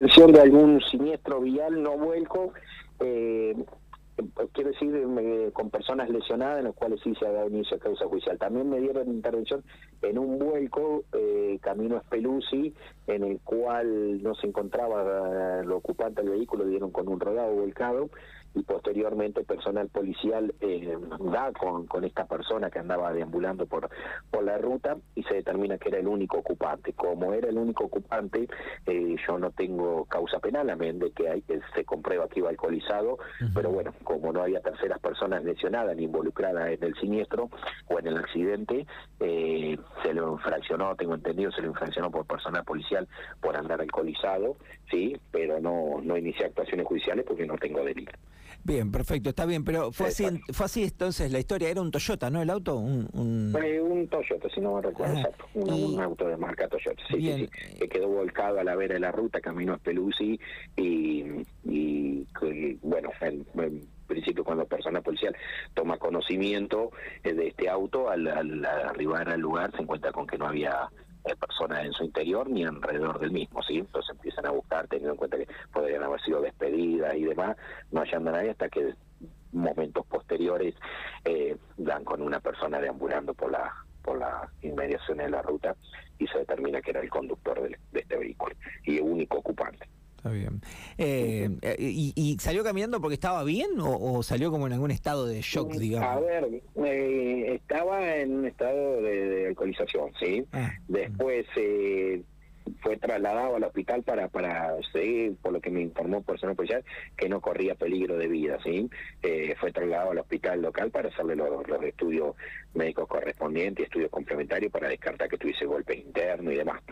de algún siniestro vial, no vuelco, eh, quiero decir, con personas lesionadas, en los cuales sí se ha dado inicio a causa judicial. También me dieron intervención en un vuelco, eh, camino a Speluzzi, en el cual no se encontraba el ocupante del vehículo, dieron con un rodado volcado, y posteriormente personal policial eh, da con, con esta persona que andaba deambulando por, por la ruta y se determina que era el único ocupante. Como era el único ocupante, eh, yo no tengo causa penal, a menos de que hay, se comprueba que iba alcoholizado, pero bueno, como no había terceras personas lesionadas ni involucradas en el siniestro o en el accidente, eh, se lo infraccionó, tengo entendido, se lo infraccionó por personal policial por andar alcoholizado, sí, pero no, no inicié actuaciones judiciales porque no tengo delito. Bien, perfecto, está bien, pero fue así, fue así entonces la historia, era un Toyota, ¿no? El auto, un, un... un Toyota, si no me recuerdo, ah, exacto, un, auto de marca Toyota, sí, sí, sí, que quedó volcado a la vera de la ruta, camino a Pelusi y, y, bueno, en, principio cuando la persona policial toma conocimiento eh, de este auto, al, al arribar al lugar se encuentra con que no había personas en su interior ni alrededor del mismo, ¿sí? Entonces empiezan a buscar teniendo en cuenta que podrían haber sido despedidas y demás, no hallan a nadie hasta que momentos posteriores eh, dan con una persona deambulando por la por la inmediación de la ruta y se determina que era el conductor de este vehículo y único ocupante. Está bien. Eh, eh, y, salió caminando porque estaba bien o, salió como en algún estado de shock, mm, digamos? A ver, eh, estaba en un estado de, alcoholización, ¿sí? Ah, Después fue trasladado al hospital para, para seguir, por lo que me informó personal policial, que no corría peligro de vida, ¿sí? fue trasladado al hospital local para hacerle los, los estudios médicos correspondientes, estudios complementarios para descartar que tuviese golpes internos y demás.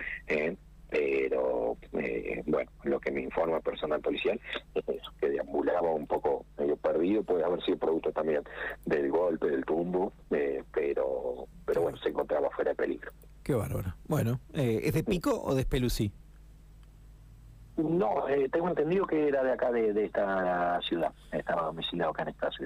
Pero eh, bueno, lo que me informa personal policial es que deambulaba un poco medio perdido, puede haber sido producto también del golpe, del tumbo, eh, pero pero bueno, se encontraba fuera de peligro. Qué bárbaro. Bueno, eh, ¿es de Pico o de Espelucí? No, tengo entendido que era de acá, de, esta ciudad, estaba domiciliado acá en esta ciudad.